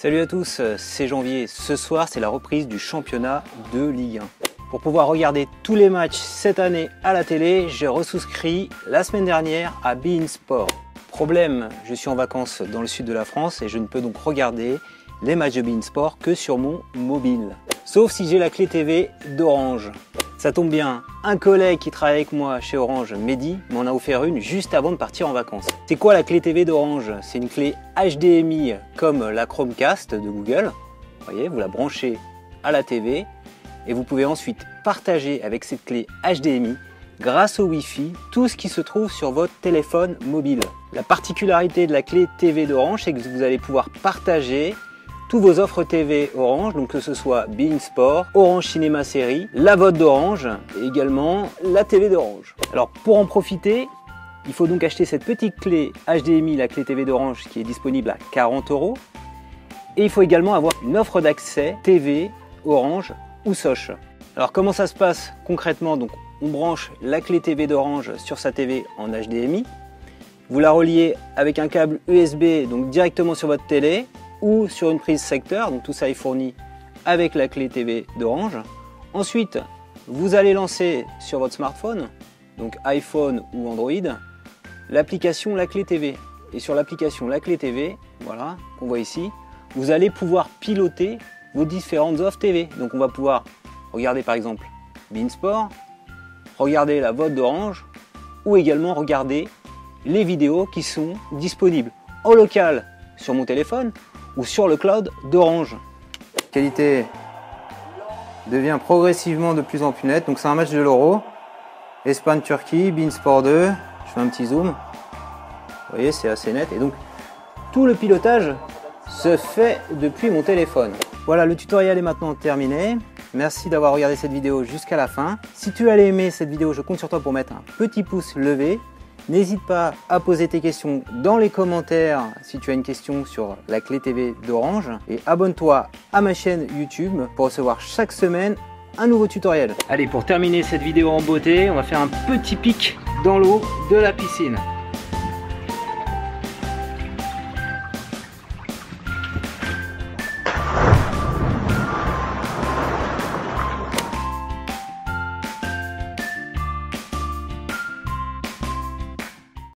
Salut à tous, c'est Janvier. Ce soir, c'est la reprise du championnat de Ligue 1. Pour pouvoir regarder tous les matchs cette année à la télé, j'ai resouscrit la semaine dernière à Bein Sport. Problème, je suis en vacances dans le sud de la France et je ne peux donc regarder les matchs de Bein Sport que sur mon mobile. Sauf si j'ai la clé TV d'Orange. Ça tombe bien, un collègue qui travaille avec moi chez Orange, Mehdi, m'en a offert une juste avant de partir en vacances. C'est quoi la clé TV d'Orange? C'est une clé HDMI comme la Chromecast de Google. Vous voyez, vous la branchez à la TV et vous pouvez ensuite partager avec cette clé HDMI grâce au Wi-Fi tout ce qui se trouve sur votre téléphone mobile. La particularité de la clé TV d'Orange, c'est que vous allez pouvoir partager tous vos offres TV Orange, donc que ce soit Being Sport, Orange Cinéma Série, la vote d'Orange et également la TV d'Orange. Alors pour en profiter, il faut donc acheter cette petite clé HDMI, la clé TV d'Orange qui est disponible à 40 euros. Et il faut également avoir une offre d'accès TV Orange ou Soch. Alors comment ça se passe concrètement? Donc on branche la clé TV d'Orange sur sa TV en HDMI. Vous la reliez avec un câble USB donc directement sur votre télé ou sur une prise secteur. Donc tout ça est fourni avec la clé TV d'Orange. Ensuite, vous allez lancer sur votre smartphone, donc iPhone ou Android, l'application La Clé TV. Et sur l'application La Clé TV, voilà, qu'on voit ici, vous allez pouvoir piloter vos différentes offres TV. Donc on va pouvoir regarder par exemple Beansport, regarder la vote d'Orange ou également regarder les vidéos qui sont disponibles en local sur mon téléphone ou sur le cloud d'Orange. Qualité devient progressivement de plus en plus nette. Donc c'est un match de l'Euro. Espagne-Turquie, Beansport 2. Je fais un petit zoom. Vous voyez, c'est assez net. Et donc tout le pilotage se fait depuis mon téléphone. Voilà, le tutoriel est maintenant terminé. Merci d'avoir regardé cette vidéo jusqu'à la fin. Si tu as aimé cette vidéo, je compte sur toi pour mettre un petit pouce levé. N'hésite pas à poser tes questions dans les commentaires si tu as une question sur la clé TV d'Orange. Et abonne-toi à ma chaîne YouTube pour recevoir chaque semaine un nouveau tutoriel. Allez, pour terminer cette vidéo en beauté, on va faire un petit pic dans l'eau de la piscine.